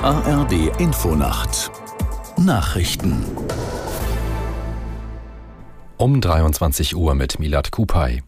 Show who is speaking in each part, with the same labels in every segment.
Speaker 1: ARD Infonacht Nachrichten
Speaker 2: um 23 Uhr mit Milad Kupay.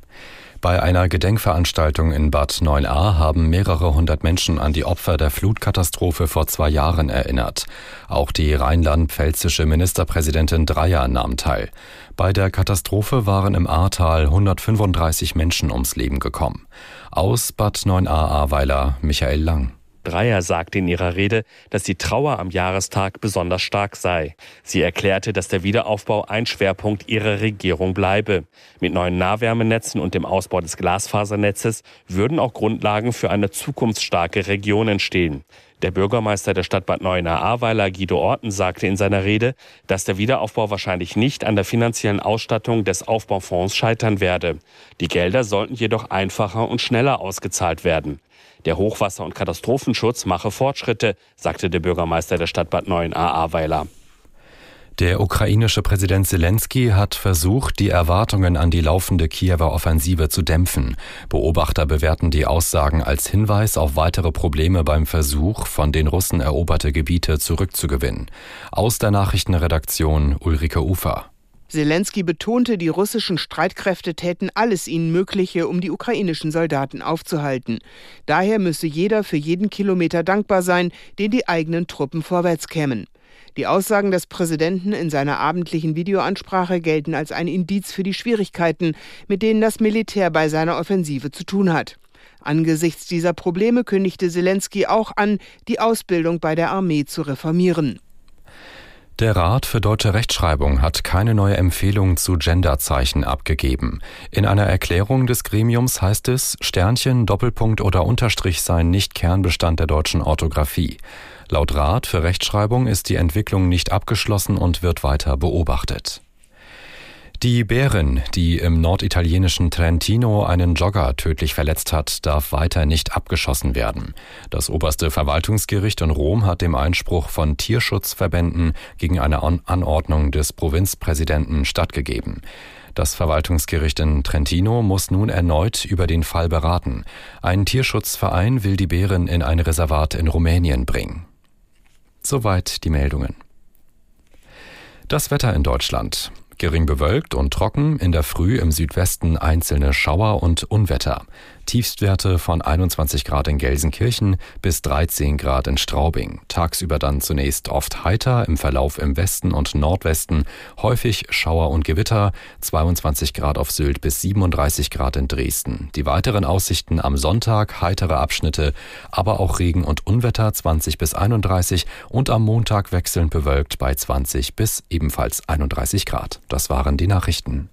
Speaker 2: Bei einer Gedenkveranstaltung in Bad 9a haben mehrere hundert Menschen an die Opfer der Flutkatastrophe vor zwei Jahren erinnert. Auch die rheinland-pfälzische Ministerpräsidentin Dreyer nahm teil. Bei der Katastrophe waren im Ahrtal 135 Menschen ums Leben gekommen. Aus Bad 9a Ahrweiler Michael Lang.
Speaker 3: Dreyer sagte in ihrer Rede, dass die Trauer am Jahrestag besonders stark sei. Sie erklärte, dass der Wiederaufbau ein Schwerpunkt ihrer Regierung bleibe. Mit neuen Nahwärmenetzen und dem Ausbau des Glasfasernetzes würden auch Grundlagen für eine zukunftsstarke Region entstehen. Der Bürgermeister der Stadt Bad Neuenahr-Ahrweiler, Guido Orten, sagte in seiner Rede, dass der Wiederaufbau wahrscheinlich nicht an der finanziellen Ausstattung des Aufbaufonds scheitern werde. Die Gelder sollten jedoch einfacher und schneller ausgezahlt werden. Der Hochwasser- und Katastrophenschutz mache Fortschritte, sagte der Bürgermeister der Stadt Bad Neuenahr-Ahrweiler.
Speaker 2: Der ukrainische Präsident Zelensky hat versucht, die Erwartungen an die laufende Kiewer Offensive zu dämpfen. Beobachter bewerten die Aussagen als Hinweis auf weitere Probleme beim Versuch, von den Russen eroberte Gebiete zurückzugewinnen. Aus der Nachrichtenredaktion Ulrike Ufer.
Speaker 4: Zelensky betonte, die russischen Streitkräfte täten alles ihnen Mögliche, um die ukrainischen Soldaten aufzuhalten. Daher müsse jeder für jeden Kilometer dankbar sein, den die eigenen Truppen vorwärts kämen. Die Aussagen des Präsidenten in seiner abendlichen Videoansprache gelten als ein Indiz für die Schwierigkeiten, mit denen das Militär bei seiner Offensive zu tun hat. Angesichts dieser Probleme kündigte Zelensky auch an, die Ausbildung bei der Armee zu reformieren.
Speaker 2: Der Rat für deutsche Rechtschreibung hat keine neue Empfehlung zu Genderzeichen abgegeben. In einer Erklärung des Gremiums heißt es, Sternchen, Doppelpunkt oder Unterstrich seien nicht Kernbestand der deutschen Orthographie. Laut Rat für Rechtschreibung ist die Entwicklung nicht abgeschlossen und wird weiter beobachtet. Die Bärin, die im norditalienischen Trentino einen Jogger tödlich verletzt hat, darf weiter nicht abgeschossen werden. Das oberste Verwaltungsgericht in Rom hat dem Einspruch von Tierschutzverbänden gegen eine Anordnung des Provinzpräsidenten stattgegeben. Das Verwaltungsgericht in Trentino muss nun erneut über den Fall beraten. Ein Tierschutzverein will die Bären in ein Reservat in Rumänien bringen. Soweit die Meldungen. Das Wetter in Deutschland. Gering bewölkt und trocken, in der Früh im Südwesten einzelne Schauer und Unwetter. Tiefstwerte von 21 Grad in Gelsenkirchen bis 13 Grad in Straubing. Tagsüber dann zunächst oft heiter, im Verlauf im Westen und Nordwesten häufig Schauer und Gewitter, 22 Grad auf Sylt bis 37 Grad in Dresden. Die weiteren Aussichten am Sonntag heitere Abschnitte, aber auch Regen und Unwetter 20 bis 31 und am Montag wechselnd bewölkt bei 20 bis ebenfalls 31 Grad. Das waren die Nachrichten.